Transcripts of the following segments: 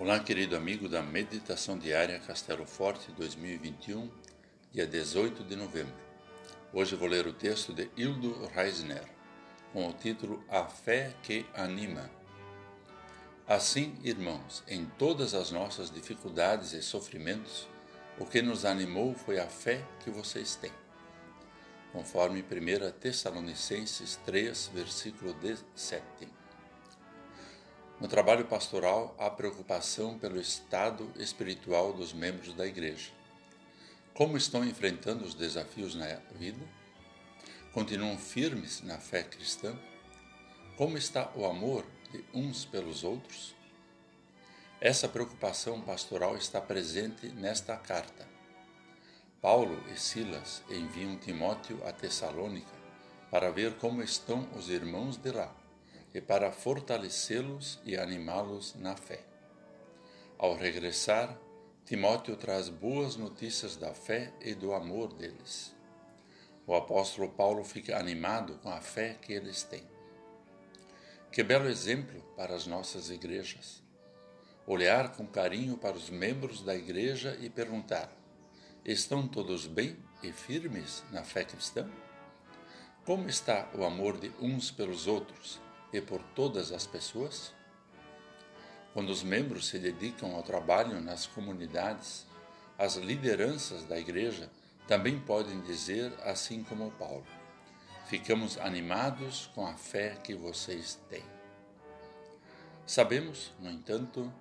Olá, querido amigo da Meditação Diária Castelo Forte 2021, dia 18 de novembro. Hoje vou ler o texto de Hildo Reisner, com o título A Fé que Anima. Assim, irmãos, em todas as nossas dificuldades e sofrimentos, o que nos animou foi a fé que vocês têm. Conforme 1 Tessalonicenses 3, versículo 17. No trabalho pastoral, há preocupação pelo estado espiritual dos membros da Igreja. Como estão enfrentando os desafios na vida? Continuam firmes na fé cristã? Como está o amor de uns pelos outros? Essa preocupação pastoral está presente nesta carta. Paulo e Silas enviam Timóteo a Tessalônica para ver como estão os irmãos de lá e para fortalecê-los e animá-los na fé. Ao regressar, Timóteo traz boas notícias da fé e do amor deles. O apóstolo Paulo fica animado com a fé que eles têm. Que belo exemplo para as nossas igrejas! Olhar com carinho para os membros da igreja e perguntar: estão todos bem e firmes na fé cristã? Como está o amor de uns pelos outros? E por todas as pessoas? Quando os membros se dedicam ao trabalho nas comunidades, as lideranças da igreja também podem dizer, assim como Paulo: ficamos animados com a fé que vocês têm. Sabemos, no entanto,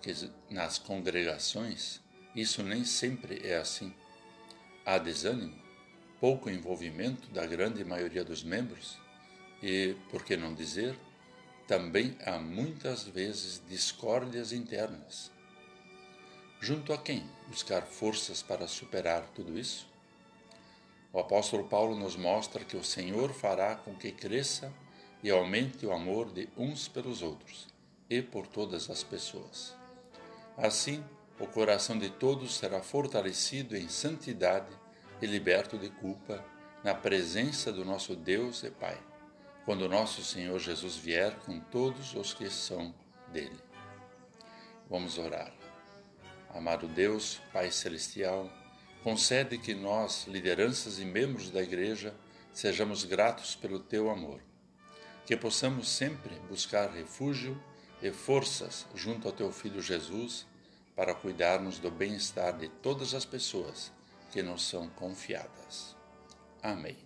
que nas congregações isso nem sempre é assim. Há desânimo, pouco envolvimento da grande maioria dos membros e, por que não dizer, também há muitas vezes discórdias internas. Junto a quem buscar forças para superar tudo isso? O apóstolo Paulo nos mostra que o Senhor fará com que cresça e aumente o amor de uns pelos outros e por todas as pessoas. Assim, o coração de todos será fortalecido em santidade e liberto de culpa na presença do nosso Deus e Pai quando nosso Senhor Jesus vier com todos os que são dele. Vamos orar. Amado Deus, Pai Celestial, concede que nós, lideranças e membros da Igreja, sejamos gratos pelo teu amor, que possamos sempre buscar refúgio e forças junto ao teu Filho Jesus para cuidarmos do bem-estar de todas as pessoas que nos são confiadas. Amém.